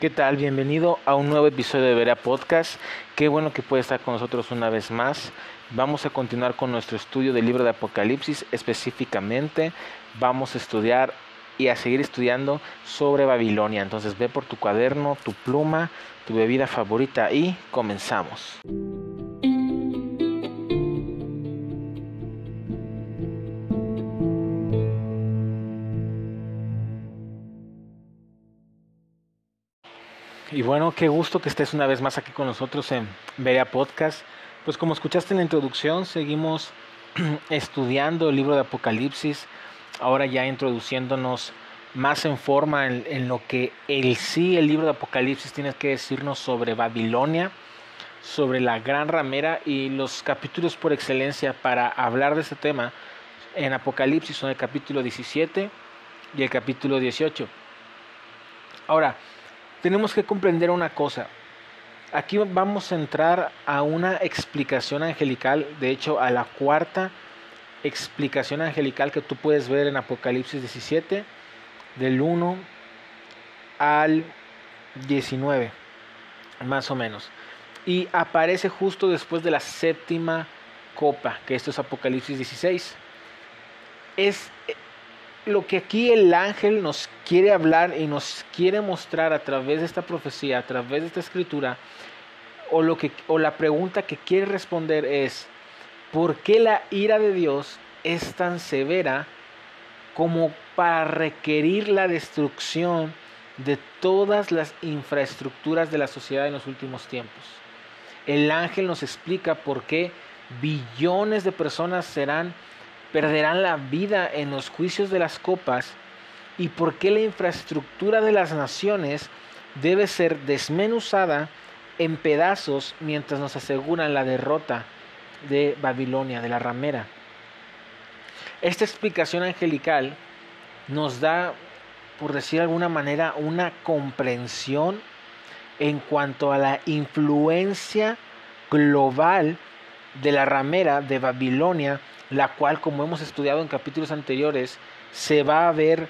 ¿Qué tal? Bienvenido a un nuevo episodio de Verea Podcast. Qué bueno que puede estar con nosotros una vez más. Vamos a continuar con nuestro estudio del libro de Apocalipsis. Específicamente vamos a estudiar y a seguir estudiando sobre Babilonia. Entonces ve por tu cuaderno, tu pluma, tu bebida favorita y comenzamos. Y bueno, qué gusto que estés una vez más aquí con nosotros en Veria Podcast. Pues como escuchaste en la introducción, seguimos estudiando el libro de Apocalipsis, ahora ya introduciéndonos más en forma en, lo que el sí, el libro de Apocalipsis tiene que decirnos sobre Babilonia, sobre la gran ramera y los capítulos por excelencia para hablar de este tema en Apocalipsis son el capítulo 17 y el capítulo 18. Ahora, tenemos que comprender una cosa. Aquí vamos a entrar a una explicación angelical, de hecho a la cuarta explicación angelical que tú puedes ver en Apocalipsis 17, del 1 al 19, más o menos. Y aparece justo después de la séptima copa, que esto es Apocalipsis 16. Es lo que aquí el ángel nos quiere hablar y nos quiere mostrar a través de esta profecía, a través de esta escritura, o, lo que, o la pregunta que quiere responder es, ¿por qué la ira de Dios es tan severa como para requerir la destrucción de todas las infraestructuras de la sociedad en los últimos tiempos? El ángel nos explica por qué billones de personas serán perderán la vida en los juicios de las copas y por qué la infraestructura de las naciones debe ser desmenuzada en pedazos mientras nos aseguran la derrota de Babilonia, de la ramera. Esta explicación angelical nos da, por decir de alguna manera, una comprensión en cuanto a la influencia global de la ramera de Babilonia la cual, como hemos estudiado en capítulos anteriores, se va a ver,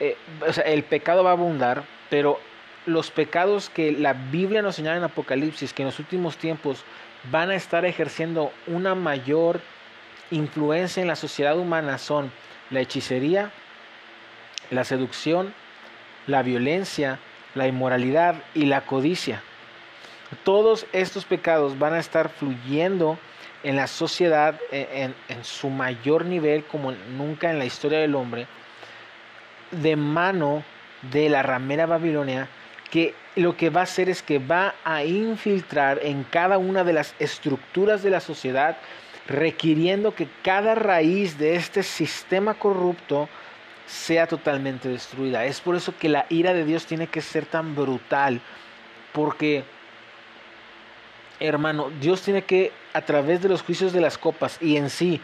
eh, o sea, el pecado va a abundar, pero los pecados que la Biblia nos señala en Apocalipsis, que en los últimos tiempos van a estar ejerciendo una mayor influencia en la sociedad humana son la hechicería, la seducción, la violencia, la inmoralidad y la codicia. Todos estos pecados van a estar fluyendo en la sociedad en, su mayor nivel como nunca en la historia del hombre, de mano de la ramera babilonia, que lo que va a hacer es que va a infiltrar en cada una de las estructuras de la sociedad, requiriendo que cada raíz de este sistema corrupto sea totalmente destruida. Es por eso que la ira de Dios tiene que ser tan brutal, porque hermano, Dios tiene que, a través de los juicios de las copas y en sí,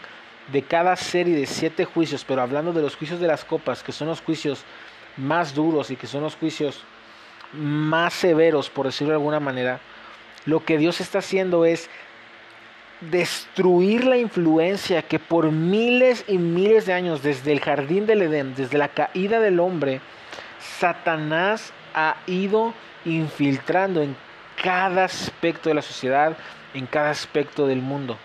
de cada serie de siete juicios, pero hablando de los juicios de las copas, que son los juicios más duros y que son los juicios más severos, por decirlo de alguna manera, lo que Dios está haciendo es destruir la influencia que por miles y miles de años, desde el jardín del Edén, desde la caída del hombre, Satanás ha ido infiltrando en cada aspecto de la sociedad, en cada aspecto del mundo.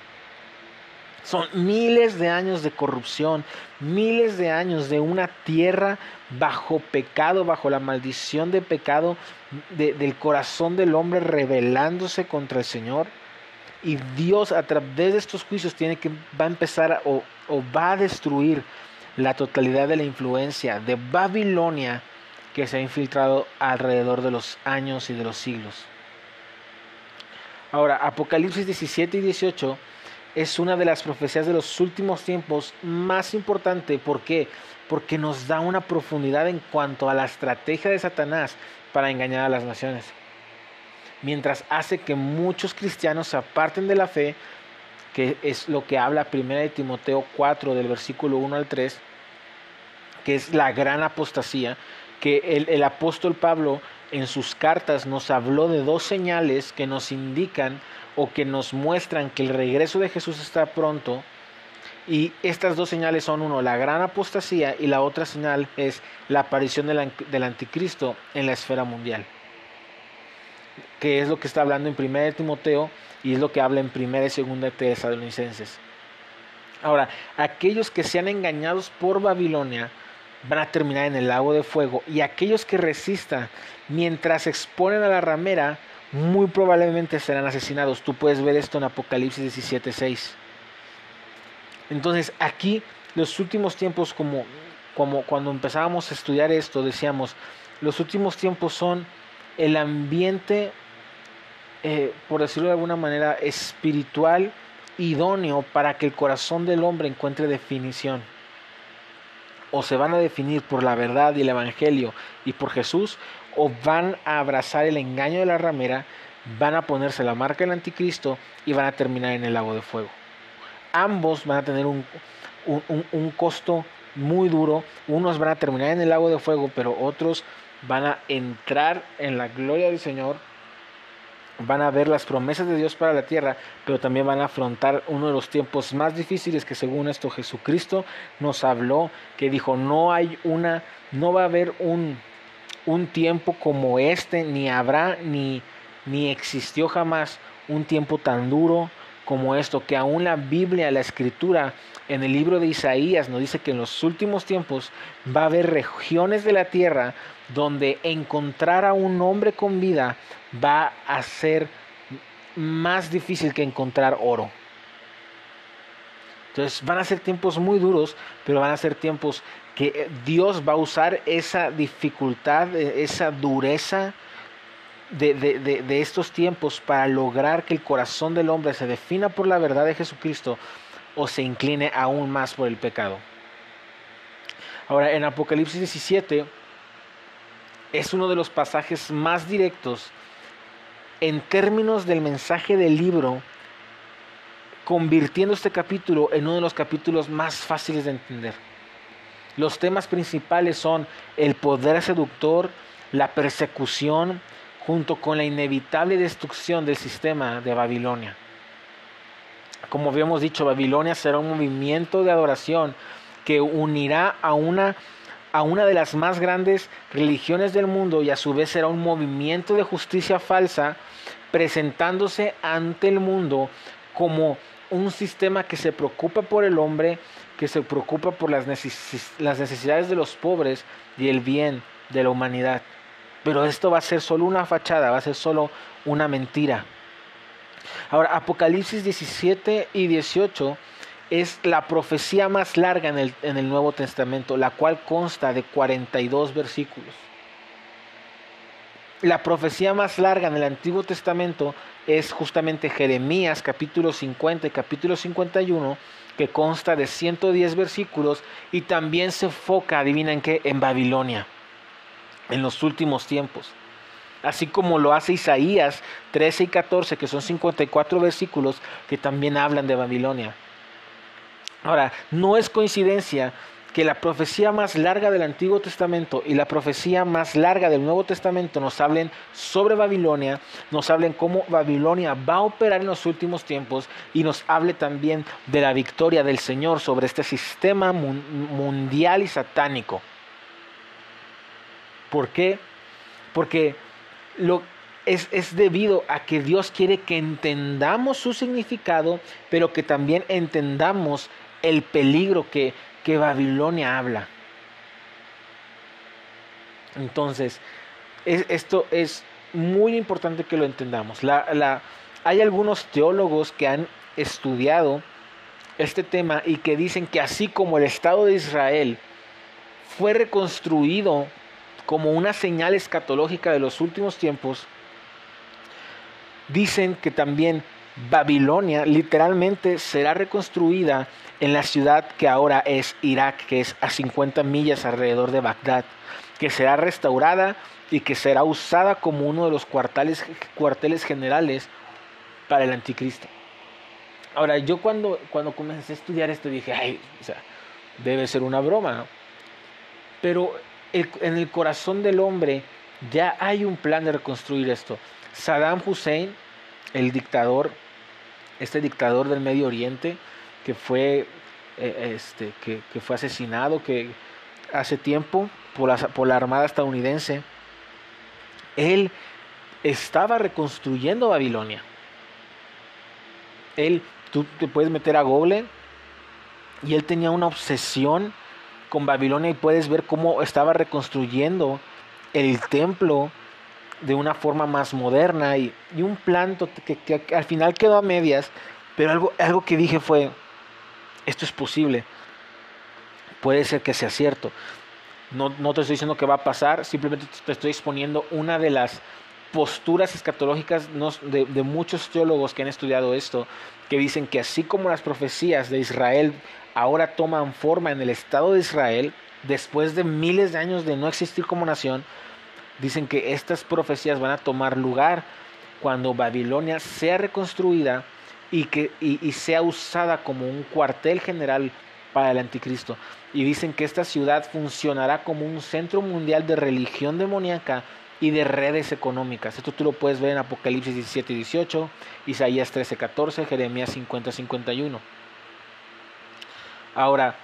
Son miles de años de corrupción, miles de años de una tierra bajo pecado, bajo la maldición de pecado del corazón del hombre rebelándose contra el Señor. Y Dios a través de estos juicios tiene que va a empezar o, o va a destruir la totalidad de la influencia de Babilonia que se ha infiltrado alrededor de los años y de los siglos. Ahora, Apocalipsis 17 y 18 es una de las profecías de los últimos tiempos más importante. ¿Por qué? Porque nos da una profundidad en cuanto a la estrategia de Satanás para engañar a las naciones. Mientras hace que muchos cristianos se aparten de la fe, que es lo que habla 1 de Timoteo 4 del versículo 1 al 3, que es la gran apostasía, que el, el apóstol Pablo en sus cartas nos habló de dos señales que nos indican o que nos muestran que el regreso de Jesús está pronto Y estas dos señales son uno, la gran apostasía y la otra señal es la aparición del, anticristo en la esfera mundial. Que es lo que está hablando en 1 Timoteo y es lo que habla en 1 y 2 de Tesalonicenses. Ahora, aquellos que sean engañados por Babilonia van a terminar en el lago de fuego y aquellos que resistan mientras exponen a la ramera muy probablemente serán asesinados. Tú puedes ver esto en Apocalipsis 17:6. Entonces, aquí los últimos tiempos como cuando empezábamos a estudiar esto decíamos, los últimos tiempos son el ambiente eh, por decirlo de alguna manera espiritual idóneo para que el corazón del hombre encuentre definición. O se van a definir por la verdad y el Evangelio y por Jesús, o van a abrazar el engaño de la ramera, van a ponerse la marca del anticristo y van a terminar en el lago de fuego. Ambos van a tener un, un, un costo muy duro, unos van a terminar en el lago de fuego, pero otros van a entrar en la gloria del Señor van a ver las promesas de Dios para la tierra, pero también van a afrontar uno de los tiempos más difíciles que según esto Jesucristo nos habló, que dijo, no hay una, no va a haber un, un tiempo como este, ni habrá, ni, ni existió jamás un tiempo tan duro como esto, que aún la Biblia, la escritura, en el libro de Isaías nos dice que en los últimos tiempos va a haber regiones de la tierra donde encontrar a un hombre con vida va a ser más difícil que encontrar oro. Entonces van a ser tiempos muy duros, pero van a ser tiempos que Dios va a usar esa dificultad, esa dureza de, de, estos tiempos para lograr que el corazón del hombre se defina por la verdad de Jesucristo o se incline aún más por el pecado. Ahora, en Apocalipsis 17 es uno de los pasajes más directos en términos del mensaje del libro, convirtiendo este capítulo en uno de los capítulos más fáciles de entender. Los temas principales son el poder seductor, la persecución, junto con la inevitable destrucción del sistema de Babilonia. Como habíamos dicho, Babilonia será un movimiento de adoración que unirá a una a una de las más grandes religiones del mundo y a su vez será un movimiento de justicia falsa presentándose ante el mundo como un sistema que se preocupa por el hombre, que se preocupa por las, necesidades de los pobres y el bien de la humanidad. Pero esto va a ser solo una fachada, va a ser solo una mentira. Ahora, Apocalipsis 17 y 18 es la profecía más larga en el, Nuevo Testamento, la cual consta de 42 versículos. La profecía más larga en el Antiguo Testamento es justamente Jeremías capítulo 50 y capítulo 51, que consta de 110 versículos y también se enfoca, adivinen qué, en Babilonia, en los últimos tiempos. Así como lo hace Isaías 13 y 14, que son 54 versículos que también hablan de Babilonia. Ahora, no es coincidencia que la profecía más larga del Antiguo Testamento y la profecía más larga del Nuevo Testamento nos hablen sobre Babilonia, nos hablen cómo Babilonia va a operar en los últimos tiempos y nos hable también de la victoria del Señor sobre este sistema mundial y satánico. ¿Por qué? Porque lo, es, es, debido a que Dios quiere que entendamos su significado, pero que también entendamos el peligro que, que Babilonia habla. Entonces, esto es muy importante que lo entendamos. La, la, hay algunos teólogos que han estudiado este tema y que dicen que así como el Estado de Israel fue reconstruido como una señal escatológica de los últimos tiempos, dicen que también Babilonia literalmente será reconstruida en la ciudad que ahora es Irak, que es a 50 millas alrededor de Bagdad, que será restaurada y que será usada como uno de los cuarteles, cuarteles generales para el anticristo. Ahora, yo cuando, cuando comencé a estudiar esto dije, ay, o sea, debe ser una broma. Pero en el corazón del hombre ya hay un plan de reconstruir esto. Saddam Hussein, el dictador, este dictador del Medio Oriente, que fue eh, este, que, fue asesinado que hace tiempo por la, por la Armada estadounidense, él estaba reconstruyendo Babilonia. Él, tú te puedes meter a Google y él tenía una obsesión con Babilonia y puedes ver cómo estaba reconstruyendo el templo de una forma más moderna y, un plan que, que, al final quedó a medias, pero algo, algo que dije fue, esto es posible, puede ser que sea cierto. No, no te estoy diciendo que va a pasar, simplemente te estoy exponiendo una de las posturas escatológicas de, muchos teólogos que han estudiado esto, que dicen que así como las profecías de Israel ahora toman forma en el Estado de Israel, después de miles de años de no existir como nación, dicen que estas profecías van a tomar lugar cuando Babilonia sea reconstruida y, que, y, sea usada como un cuartel general para el anticristo. Y dicen que esta ciudad funcionará como un centro mundial de religión demoníaca y de redes económicas. Esto tú lo puedes ver en Apocalipsis 17 y 18, Isaías 13, 14, Jeremías 50, 51. Ahora,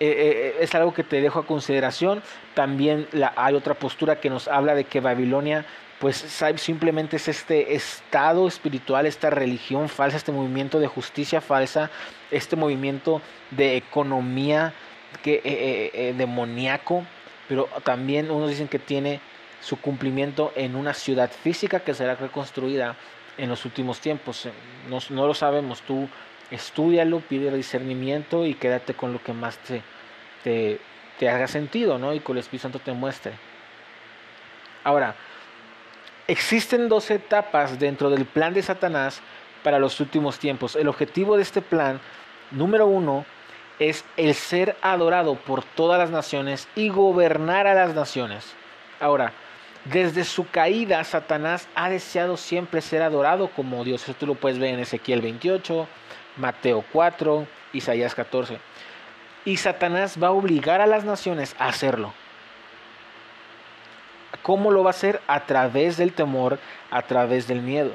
eh, eh, es algo que te dejo a consideración. También hay otra postura que nos habla de que Babilonia pues simplemente es este estado espiritual, esta religión falsa, este movimiento de justicia falsa, este movimiento de economía que, eh, demoníaco, pero también unos dicen que tiene su cumplimiento en una ciudad física que será reconstruida en los últimos tiempos. No, no lo sabemos, tú Estúdialo, pide discernimiento y quédate con lo que más te, te, haga sentido, ¿no? Y con el Espíritu Santo te muestre. Ahora, existen dos etapas dentro del plan de Satanás para los últimos tiempos. El objetivo de este plan, número uno, es el ser adorado por todas las naciones y gobernar a las naciones. Ahora, desde su caída, Satanás ha deseado siempre ser adorado como Dios. Eso tú lo puedes ver en Ezequiel 28, Mateo 4, Isaías 14. Y Satanás va a obligar a las naciones a hacerlo. ¿Cómo lo va a hacer? A través del temor, a través del miedo.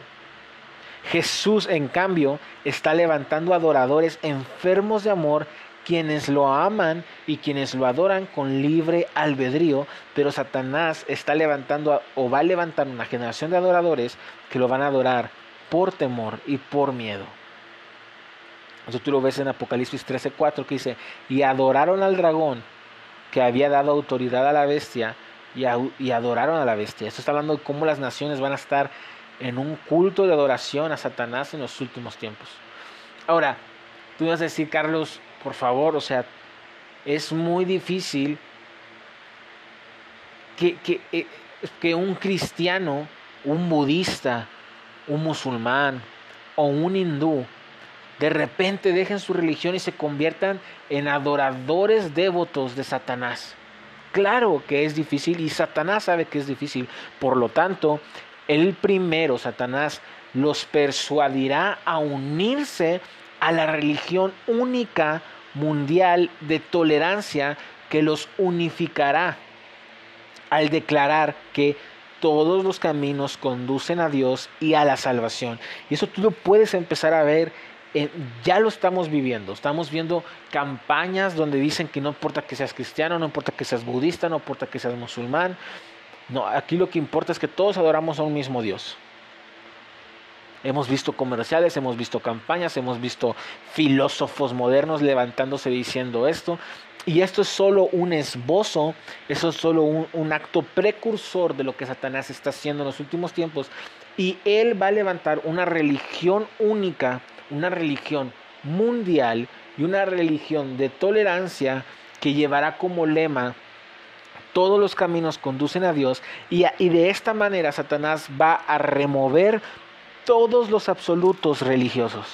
Jesús, en cambio, está levantando adoradores enfermos de amor, quienes lo aman y quienes lo adoran con libre albedrío, pero Satanás está levantando o va a levantar una generación de adoradores que lo van a adorar por temor y por miedo. Eso tú lo ves en Apocalipsis 13:4 que dice, y adoraron al dragón que había dado autoridad a la bestia y, adoraron a la bestia. Esto está hablando de cómo las naciones van a estar en un culto de adoración a Satanás en los últimos tiempos. Ahora, tú vas a decir, Carlos, por favor, o sea, es muy difícil que, que, eh, que un cristiano, un budista, un musulmán o un hindú de repente dejen su religión y se conviertan en adoradores devotos de Satanás. Claro que es difícil y Satanás sabe que es difícil. Por lo tanto, el primero, Satanás, los persuadirá a unirse a la religión única mundial de tolerancia que los unificará al declarar que todos los caminos conducen a Dios y a la salvación. Y eso tú lo puedes empezar a ver ya lo estamos viviendo. Estamos viendo campañas donde dicen que no importa que seas cristiano, no importa que seas budista, no importa que seas musulmán. No, aquí lo que importa es que todos adoramos a un mismo Dios. Hemos visto comerciales, hemos visto campañas, hemos visto filósofos modernos levantándose diciendo esto. Y esto es solo un esbozo, eso es solo un, acto precursor de lo que Satanás está haciendo en los últimos tiempos. Y él va a levantar una religión única una religión mundial y una religión de tolerancia que llevará como lema todos los caminos conducen a Dios y, de esta manera Satanás va a remover todos los absolutos religiosos.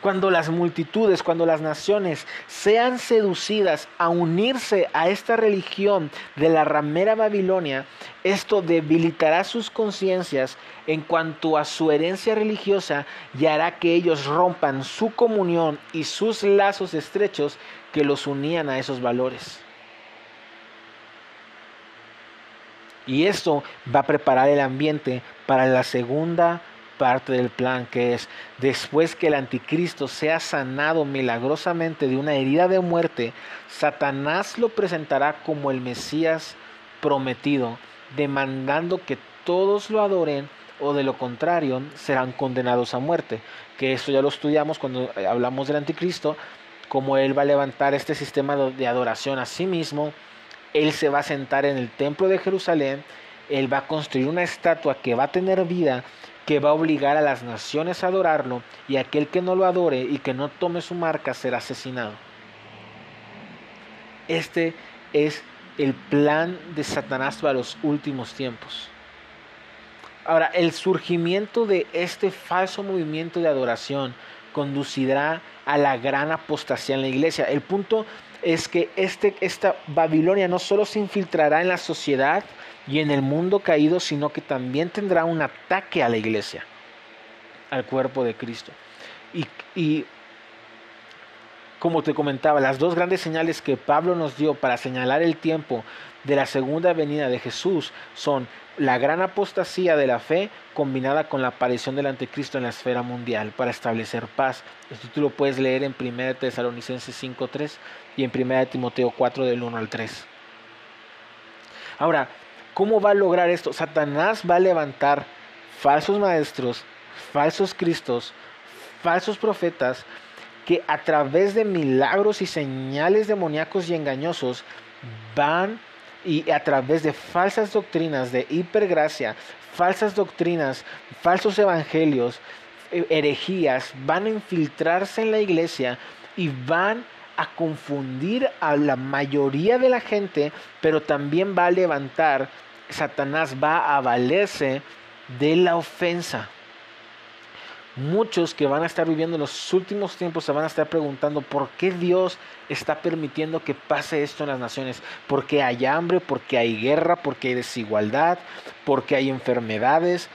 Cuando las multitudes, cuando las naciones sean seducidas a unirse a esta religión de la ramera Babilonia, esto debilitará sus conciencias en cuanto a su herencia religiosa y hará que ellos rompan su comunión y sus lazos estrechos que los unían a esos valores. Y esto va a preparar el ambiente para la segunda parte del plan que es después que el anticristo sea sanado milagrosamente de una herida de muerte, Satanás lo presentará como el Mesías prometido, demandando que todos lo adoren o de lo contrario serán condenados a muerte. Que esto ya lo estudiamos cuando eh, hablamos del anticristo, como él va a levantar este sistema de adoración a sí mismo, él se va a sentar en el templo de Jerusalén, él va a construir una estatua que va a tener vida, que va a obligar a las naciones a adorarlo, y aquel que no lo adore y que no tome su marca será asesinado. Este es el plan de Satanás para los últimos tiempos. Ahora, el surgimiento de este falso movimiento de adoración conducirá a la gran apostasía en la iglesia. El punto es que este, esta Babilonia no solo se infiltrará en la sociedad y en el mundo caído, sino que también tendrá un ataque a la iglesia, al cuerpo de Cristo. Y, y como te comentaba, las dos grandes señales que Pablo nos dio para señalar el tiempo de la segunda venida de Jesús son la gran apostasía de la fe combinada con la aparición del anticristo en la esfera mundial para establecer paz. Esto tú lo puedes leer en 1 Tesalonicenses 5.3 y en 1 Timoteo 4 del 1 al 3. Ahora, ¿cómo va a lograr esto? Satanás va a levantar falsos maestros, falsos cristos, falsos profetas que a través de milagros y señales demoníacos y engañosos van y a través de falsas doctrinas de hipergracia, falsas doctrinas, falsos evangelios, eh, herejías, van a infiltrarse en la iglesia y van a confundir a la mayoría de la gente, pero también va a levantar, Satanás va a valerse de la ofensa. Muchos que van a estar viviendo en los últimos tiempos se van a estar preguntando por qué Dios está permitiendo que pase esto en las naciones. Porque hay hambre, porque hay guerra, porque hay desigualdad, porque hay enfermedades,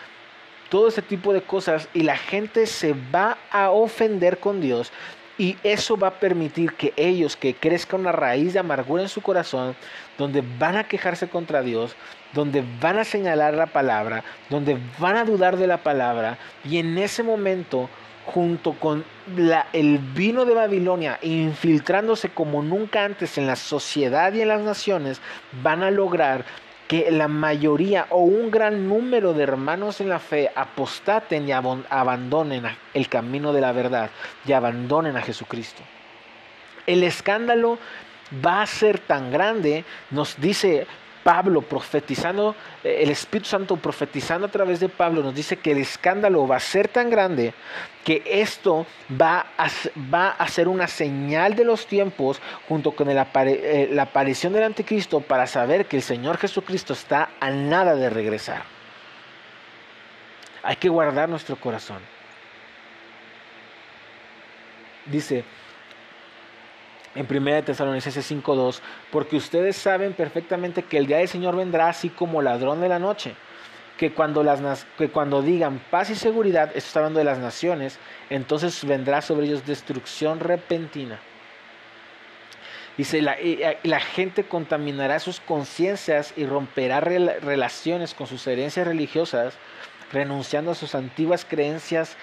todo ese tipo de cosas. Y la gente se va a ofender con Dios. Y eso va a permitir que ellos, que crezca una raíz de amargura en su corazón, donde van a quejarse contra Dios, donde van a señalar la palabra, donde van a dudar de la palabra, y en ese momento, junto con el vino de Babilonia, infiltrándose como nunca antes en la sociedad y en las naciones, van a lograr que la mayoría o un gran número de hermanos en la fe apostaten y abandonen el camino de la verdad y abandonen a Jesucristo. El escándalo va a ser tan grande, nos dice Pablo profetizando, eh, el Espíritu Santo profetizando a través de Pablo nos dice que el escándalo va a ser tan grande que esto va a, ser una señal de los tiempos junto con eh, la aparición del anticristo para saber que el Señor Jesucristo está a nada de regresar. Hay que guardar nuestro corazón. Dice, en 1 Tesalonicenses 5.2, porque ustedes saben perfectamente que el día del Señor vendrá así como ladrón de la noche, que cuando, digan paz y seguridad, esto está hablando de las naciones, entonces vendrá sobre ellos destrucción repentina. Dice, la, la gente contaminará sus conciencias y romperá relaciones con sus herencias religiosas, renunciando a sus antiguas creencias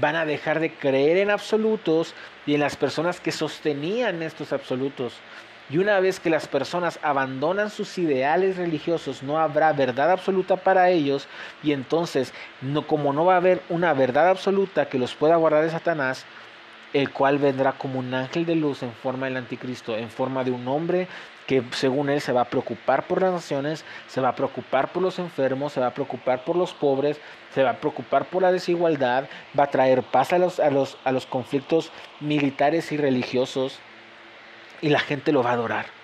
van a dejar de creer en absolutos y en las personas que sostenían estos absolutos. Y una vez que las personas abandonan sus ideales religiosos, no habrá verdad absoluta para ellos. Y entonces, no, como no va a haber una verdad absoluta que los pueda guardar de Satanás, el cual vendrá como un ángel de luz en forma del anticristo, en forma de un hombre que según él se va a preocupar por las naciones, se va a preocupar por los enfermos, se va a preocupar por los pobres, se va a preocupar por la desigualdad, va a traer paz a los, a los, a los conflictos militares y religiosos y la gente lo va a adorar.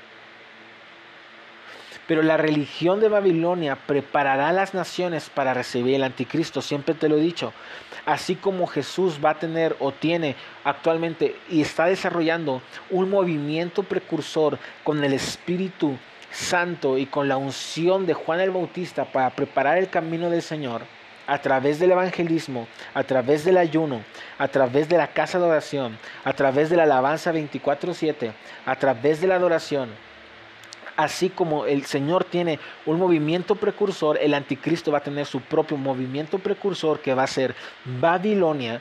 Pero la religión de Babilonia preparará a las naciones para recibir el anticristo, siempre te lo he dicho. Así como Jesús va a tener o tiene actualmente y está desarrollando un movimiento precursor con el Espíritu Santo y con la unción de Juan el Bautista para preparar el camino del Señor a través del evangelismo, a través del ayuno, a través de la casa de oración, a través de la alabanza 24/7, a través de la adoración, Así como el Señor tiene un movimiento precursor, el anticristo va a tener su propio movimiento precursor que va a ser Babilonia.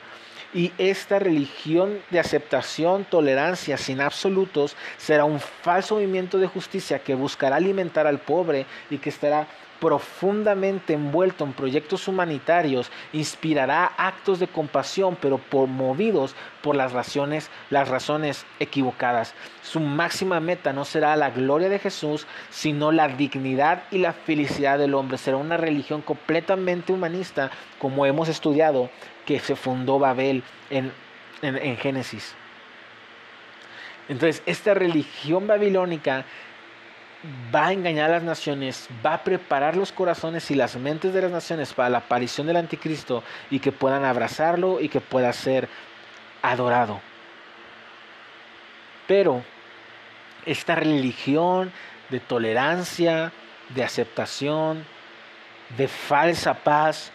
Y esta religión de aceptación, tolerancia sin absolutos será un falso movimiento de justicia que buscará alimentar al pobre y que estará profundamente envuelto en proyectos humanitarios, inspirará actos de compasión, pero por, movidos por las razones, las razones equivocadas. Su máxima meta no será la gloria de Jesús, sino la dignidad y la felicidad del hombre. Será una religión completamente humanista, como hemos estudiado, que se fundó Babel en, en Génesis. Entonces, esta religión babilónica va a engañar a las naciones, va a preparar los corazones y las mentes de las naciones para la aparición del anticristo y que puedan abrazarlo y que pueda ser adorado. Pero esta religión de tolerancia, de aceptación, de falsa paz,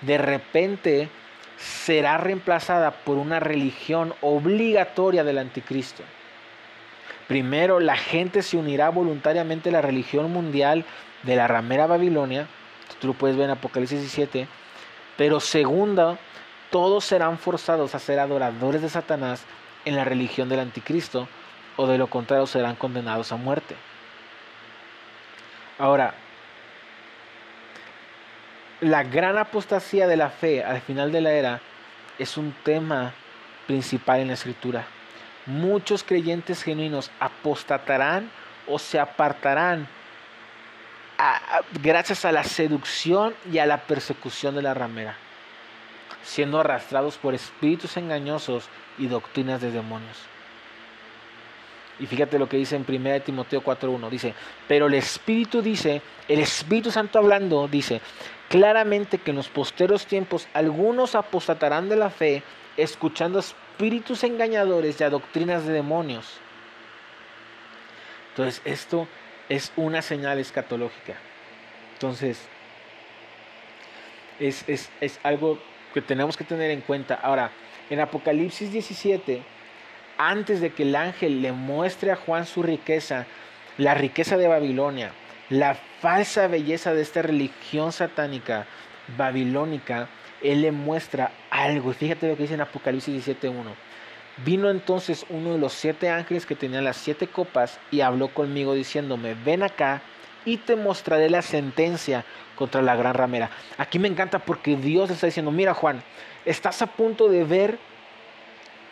de repente será reemplazada por una religión obligatoria del anticristo. Primero, la gente se unirá voluntariamente a la religión mundial de la ramera Babilonia. Tú lo puedes ver en Apocalipsis 17. Pero segunda, todos serán forzados a ser adoradores de Satanás en la religión del anticristo, o de lo contrario serán condenados a muerte. Ahora, la gran apostasía de la fe al final de la era es un tema principal en la escritura muchos creyentes genuinos apostatarán o se apartarán gracias a la seducción y a la persecución de la ramera, siendo arrastrados por espíritus engañosos y doctrinas de demonios. Y fíjate lo que dice en 1 Timoteo 4.1. Dice, pero el Espíritu dice, el Espíritu Santo hablando, dice, claramente que en los posteros tiempos algunos apostatarán de la fe, escuchando espíritus engañadores y a doctrinas de demonios. Entonces, esto es una señal escatológica. Entonces, es, es, algo que tenemos que tener en cuenta. Ahora, en Apocalipsis 17, antes de que el ángel le muestre a Juan su riqueza, la riqueza de Babilonia, la falsa belleza de esta religión satánica babilónica, él le muestra algo. Fíjate lo que dice en Apocalipsis 17.1. Vino entonces uno de los siete ángeles que tenía las siete copas y habló conmigo diciéndome, ven acá y te mostraré la sentencia contra la gran ramera. Aquí me encanta porque Dios está diciendo, mira Juan, estás a punto de ver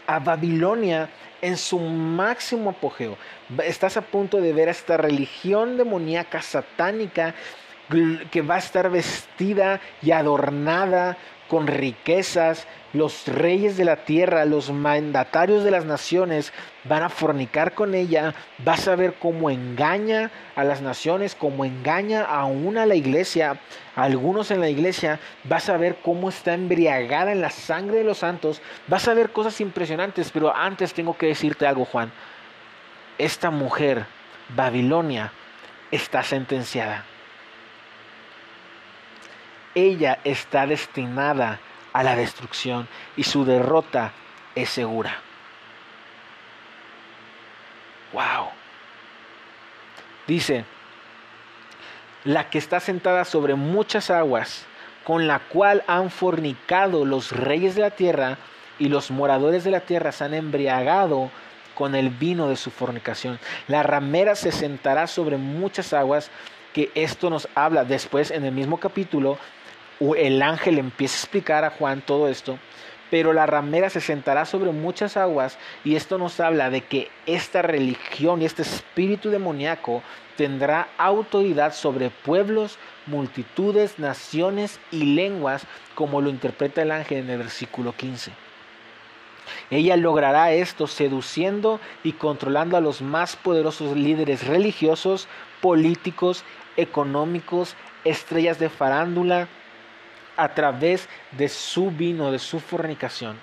a Babilonia en su máximo apogeo. Estás a punto de ver a esta religión demoníaca satánica que va a estar vestida y adornada con riquezas, los reyes de la tierra, los mandatarios de las naciones van a fornicar con ella, vas a ver cómo engaña a las naciones, cómo engaña aún a la iglesia, a algunos en la iglesia, vas a ver cómo está embriagada en la sangre de los santos, vas a ver cosas impresionantes, pero antes tengo que decirte algo, Juan. Esta mujer, Babilonia, está sentenciada ella está destinada a la destrucción y su derrota es segura. Wow. Dice, la que está sentada sobre muchas aguas, con la cual han fornicado los reyes de la tierra y los moradores de la tierra se han embriagado con el vino de su fornicación. La ramera se sentará sobre muchas aguas, que esto nos habla después en el mismo capítulo el ángel empieza a explicar a Juan todo esto, pero la ramera se sentará sobre muchas aguas y esto nos habla de que esta religión y este espíritu demoníaco tendrá autoridad sobre pueblos, multitudes, naciones y lenguas, como lo interpreta el ángel en el versículo 15. Ella logrará esto seduciendo y controlando a los más poderosos líderes religiosos, políticos, económicos, estrellas de farándula, a través de su vino, de su fornicación.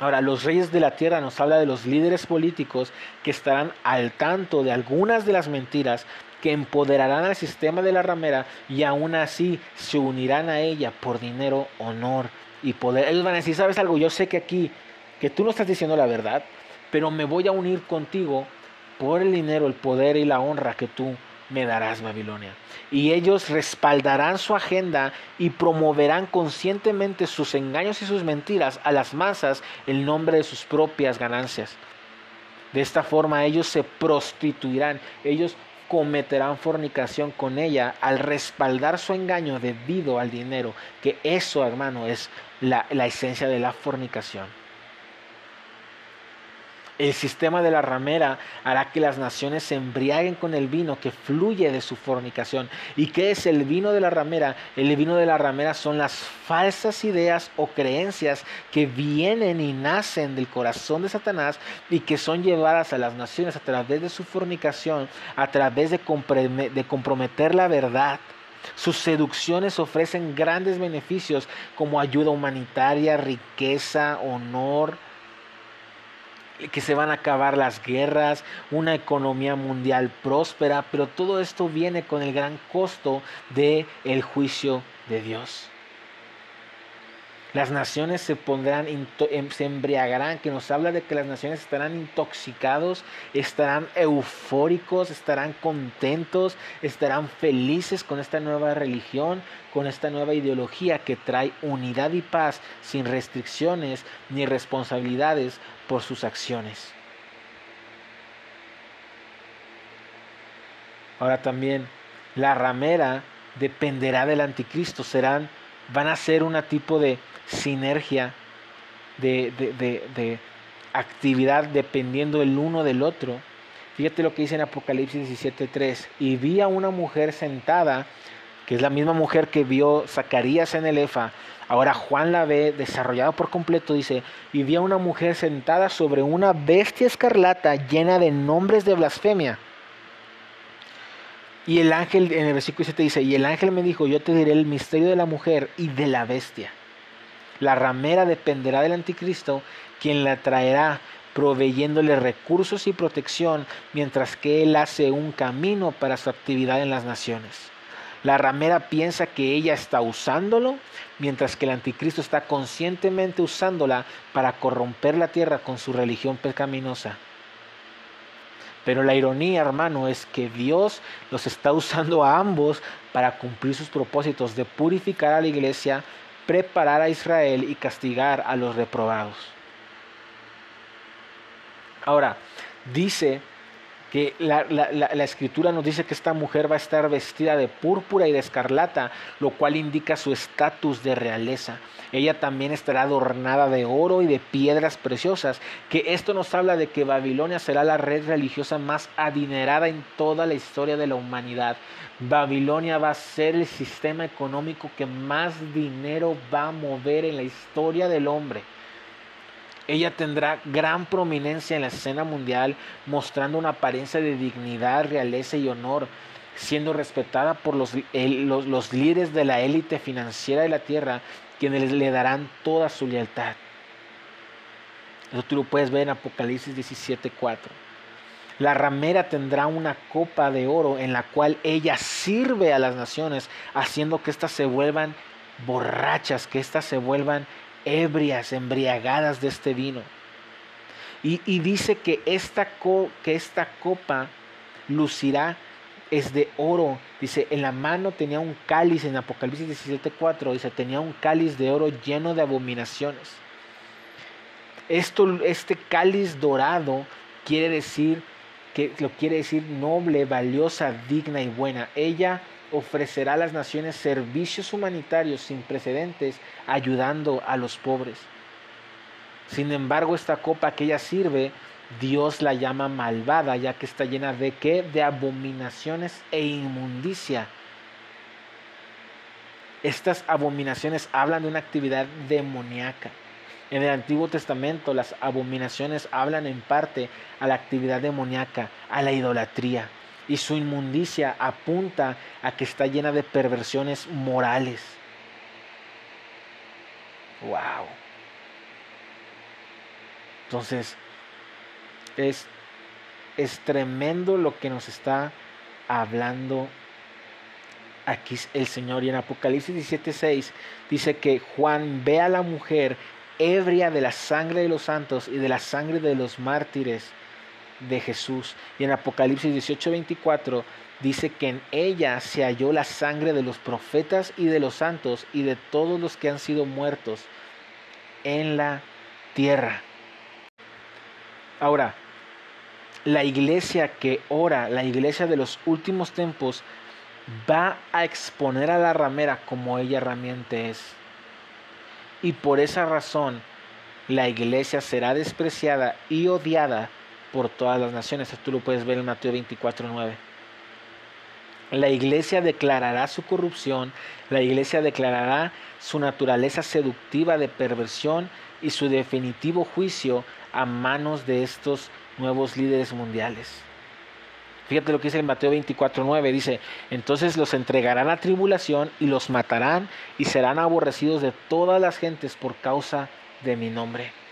Ahora, los reyes de la tierra nos habla de los líderes políticos que estarán al tanto de algunas de las mentiras que empoderarán al sistema de la ramera y aún así se unirán a ella por dinero, honor y poder. Ellos van a decir, ¿sabes algo? Yo sé que aquí, que tú no estás diciendo la verdad, pero me voy a unir contigo por el dinero, el poder y la honra que tú me darás, Babilonia. Y ellos respaldarán su agenda y promoverán conscientemente sus engaños y sus mentiras a las masas en nombre de sus propias ganancias. De esta forma ellos se prostituirán, ellos cometerán fornicación con ella al respaldar su engaño debido al dinero, que eso, hermano, es la, la esencia de la fornicación. El sistema de la ramera hará que las naciones se embriaguen con el vino que fluye de su fornicación. ¿Y qué es el vino de la ramera? El vino de la ramera son las falsas ideas o creencias que vienen y nacen del corazón de Satanás y que son llevadas a las naciones a través de su fornicación, a través de, de comprometer la verdad. Sus seducciones ofrecen grandes beneficios como ayuda humanitaria, riqueza, honor, que se van a acabar las guerras, una economía mundial próspera, pero todo esto viene con el gran costo de el juicio de Dios. Las naciones se pondrán, em, se embriagarán, que nos habla de que las naciones estarán intoxicados, estarán eufóricos, estarán contentos, estarán felices con esta nueva religión, con esta nueva ideología que trae unidad y paz sin restricciones ni responsabilidades por sus acciones. Ahora también la ramera dependerá del anticristo, serán, van a ser un tipo de sinergia de, de, actividad dependiendo el uno del otro. Fíjate lo que dice en Apocalipsis 17:3. Y vi a una mujer sentada, que es la misma mujer que vio Zacarías en el Efa. Ahora Juan la ve desarrollado por completo, dice, y vi a una mujer sentada sobre una bestia escarlata llena de nombres de blasfemia. Y el ángel, en el versículo 7 dice, y el ángel me dijo, yo te diré el misterio de la mujer y de la bestia. La ramera dependerá del anticristo, quien la traerá proveyéndole recursos y protección, mientras que él hace un camino para su actividad en las naciones. La ramera piensa que ella está usándolo, mientras que el anticristo está conscientemente usándola para corromper la tierra con su religión pecaminosa. Pero la ironía, hermano, es que Dios los está usando a ambos para cumplir sus propósitos de purificar a la iglesia preparar a Israel y castigar a los reprobados. Ahora, dice que la, la, escritura nos dice que esta mujer va a estar vestida de púrpura y de escarlata, lo cual indica su estatus de realeza. Ella también estará adornada de oro y de piedras preciosas, que esto nos habla de que Babilonia será la red religiosa más adinerada en toda la historia de la humanidad. Babilonia va a ser el sistema económico que más dinero va a mover en la historia del hombre. Ella tendrá gran prominencia en la escena mundial, mostrando una apariencia de dignidad, realeza y honor, siendo respetada por los, los, líderes de la élite financiera de la tierra, quienes le darán toda su lealtad. Eso tú lo puedes ver en Apocalipsis 17:4. La ramera tendrá una copa de oro en la cual ella sirve a las naciones, haciendo que éstas se vuelvan borrachas, que éstas se vuelvan ebrias, embriagadas de este vino. Y, dice que esta, que esta copa lucirá es de oro. Dice, en la mano tenía un cáliz, en Apocalipsis 17:4, dice, tenía un cáliz de oro lleno de abominaciones. Esto, este cáliz dorado quiere decir que lo quiere decir noble, valiosa, digna y buena. Ella ofrecerá a las naciones servicios humanitarios sin precedentes, ayudando a los pobres. Sin embargo, esta copa que ella sirve, Dios la llama malvada, ya que está llena de qué? De abominaciones e inmundicia. Estas abominaciones hablan de una actividad demoníaca. En el Antiguo Testamento las abominaciones hablan en parte a la actividad demoníaca, a la idolatría y su inmundicia apunta a que está llena de perversiones morales. Wow. Entonces, es, es tremendo lo que nos está hablando aquí el Señor. Y en Apocalipsis 17:6 dice que Juan ve a la mujer ebria de la sangre de los santos y de la sangre de los mártires de Jesús. Y en Apocalipsis 18:24 dice que en ella se halló la sangre de los profetas y de los santos y de todos los que han sido muertos en la tierra. Ahora, la iglesia que ora, la iglesia de los últimos tiempos, va a exponer a la ramera como ella realmente es. Y por esa razón, la iglesia será despreciada y odiada por todas las naciones. Esto lo puedes ver en Mateo 24:9. La iglesia declarará su corrupción, la iglesia declarará su naturaleza seductiva de perversión y su definitivo juicio a manos de estos nuevos líderes mundiales. Fíjate lo que dice en Mateo 24:9, dice, entonces los entregarán a tribulación y los matarán y serán aborrecidos de todas las gentes por causa de mi nombre.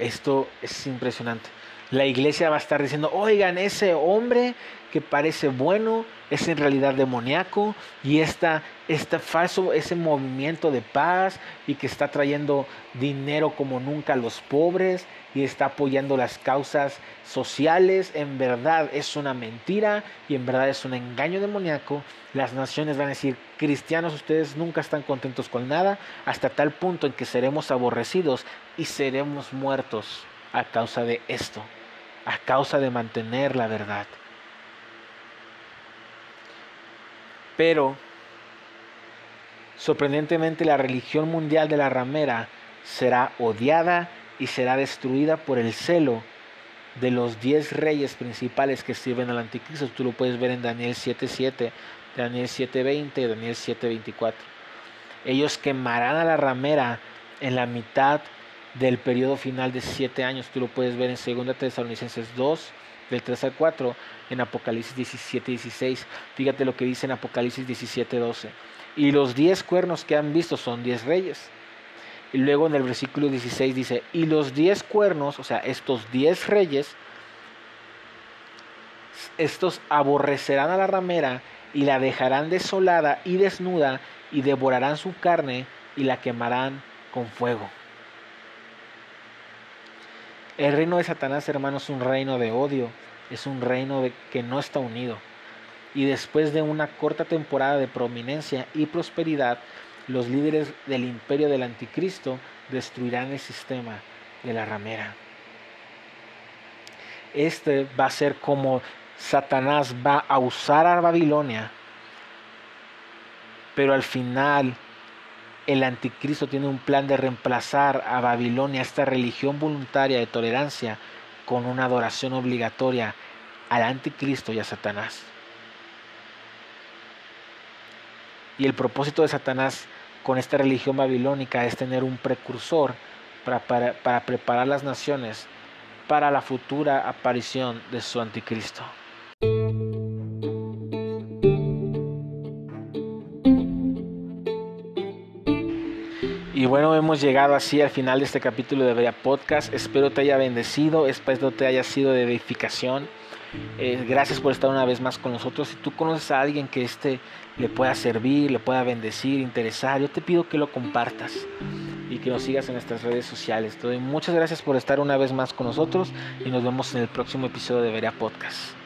Esto es impresionante. La iglesia va a estar diciendo, oigan, ese hombre que parece bueno es en realidad demoníaco y esta, este falso, ese movimiento de paz y que está trayendo dinero como nunca a los pobres y está apoyando las causas sociales, en verdad es una mentira y en verdad es un engaño demoníaco. Las naciones van a decir, cristianos, ustedes nunca están contentos con nada, hasta tal punto en que seremos aborrecidos y seremos muertos a causa de esto, a causa de mantener la verdad. Pero, sorprendentemente, la religión mundial de la ramera será odiada y será destruida por el celo de los diez reyes principales que sirven al anticristo. Tú lo puedes ver en Daniel 7.7, Daniel 7.20, Daniel 7.24. Ellos quemarán a la ramera en la mitad del periodo final de siete años. Tú lo puedes ver en 2 Tesalonicenses 2, del 3 al 4, en Apocalipsis 17, 16. Fíjate lo que dice en Apocalipsis 17, 12. Y los diez cuernos que han visto son diez reyes. Y luego en el versículo 16 dice, y los diez cuernos, o sea, estos diez reyes, estos aborrecerán a la ramera y la dejarán desolada y desnuda y devorarán su carne y la quemarán con fuego. El reino de Satanás, hermanos, es un reino de odio, es un reino que no está unido. Y después de una corta temporada de prominencia y prosperidad, los líderes del imperio del anticristo destruirán el sistema de la ramera. Este va a ser como Satanás va a usar a Babilonia, pero al final el anticristo tiene un plan de reemplazar a Babilonia, esta religión voluntaria de tolerancia, con una adoración obligatoria al anticristo y a Satanás. Y el propósito de Satanás con esta religión babilónica es tener un precursor para, para, preparar las naciones para la futura aparición de su anticristo. Bueno, hemos llegado así al final de este capítulo de Berea Podcast. Espero te haya bendecido, espero te haya sido de edificación. Eh, gracias por estar una vez más con nosotros. Si tú conoces a alguien que este le pueda servir, le pueda bendecir, interesar, yo te pido que lo compartas y que nos sigas en nuestras redes sociales. Doy muchas gracias por estar una vez más con nosotros y nos vemos en el próximo episodio de Berea Podcast.